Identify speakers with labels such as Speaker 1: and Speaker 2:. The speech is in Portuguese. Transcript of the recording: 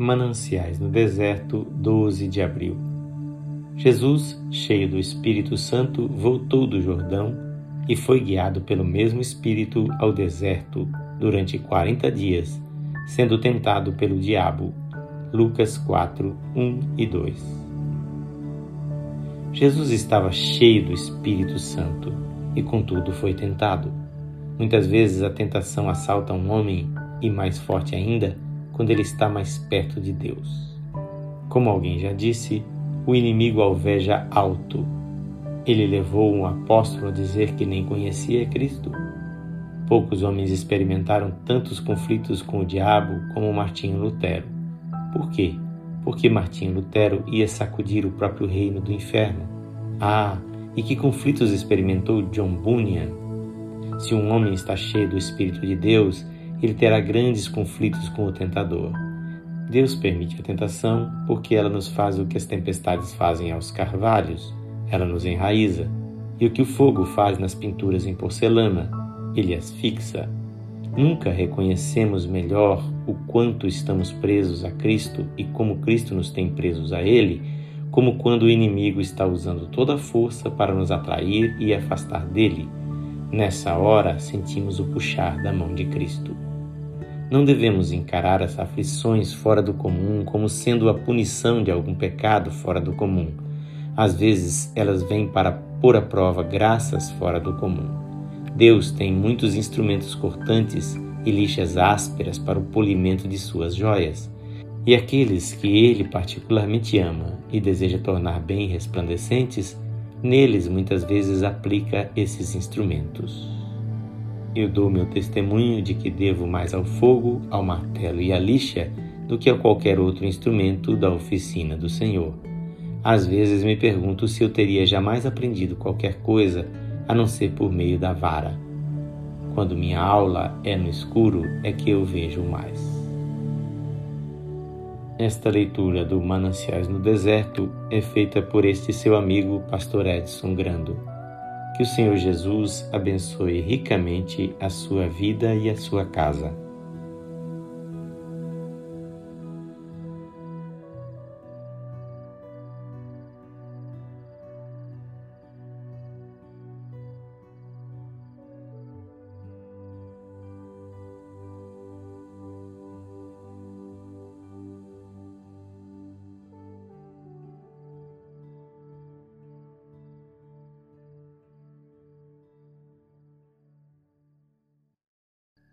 Speaker 1: Mananciais no Deserto, 12 de abril. Jesus, cheio do Espírito Santo, voltou do Jordão e foi guiado pelo mesmo Espírito ao deserto durante quarenta dias, sendo tentado pelo diabo. Lucas 4, 1 e 2. Jesus estava cheio do Espírito Santo e, contudo, foi tentado. Muitas vezes a tentação assalta um homem e, mais forte ainda, quando ele está mais perto de Deus. Como alguém já disse, o inimigo alveja alto. Ele levou um apóstolo a dizer que nem conhecia Cristo. Poucos homens experimentaram tantos conflitos com o diabo como Martinho Lutero. Por quê? Porque Martinho Lutero ia sacudir o próprio reino do inferno. Ah, e que conflitos experimentou John Bunyan? Se um homem está cheio do Espírito de Deus, ele terá grandes conflitos com o tentador. Deus permite a tentação porque ela nos faz o que as tempestades fazem aos carvalhos, ela nos enraiza, e o que o fogo faz nas pinturas em porcelana, ele as fixa. Nunca reconhecemos melhor o quanto estamos presos a Cristo e como Cristo nos tem presos a Ele, como quando o inimigo está usando toda a força para nos atrair e afastar dele. Nessa hora, sentimos o puxar da mão de Cristo. Não devemos encarar as aflições fora do comum como sendo a punição de algum pecado fora do comum. Às vezes elas vêm para pôr à prova graças fora do comum. Deus tem muitos instrumentos cortantes e lixas ásperas para o polimento de suas joias. E aqueles que Ele particularmente ama e deseja tornar bem resplandecentes, neles muitas vezes aplica esses instrumentos. Eu dou meu testemunho de que devo mais ao fogo, ao martelo e à lixa do que a qualquer outro instrumento da oficina do Senhor. Às vezes me pergunto se eu teria jamais aprendido qualquer coisa a não ser por meio da vara. Quando minha aula é no escuro, é que eu vejo mais. Esta leitura do Mananciais no Deserto é feita por este seu amigo, Pastor Edson Grando. Que o Senhor Jesus abençoe ricamente a sua vida e a sua casa.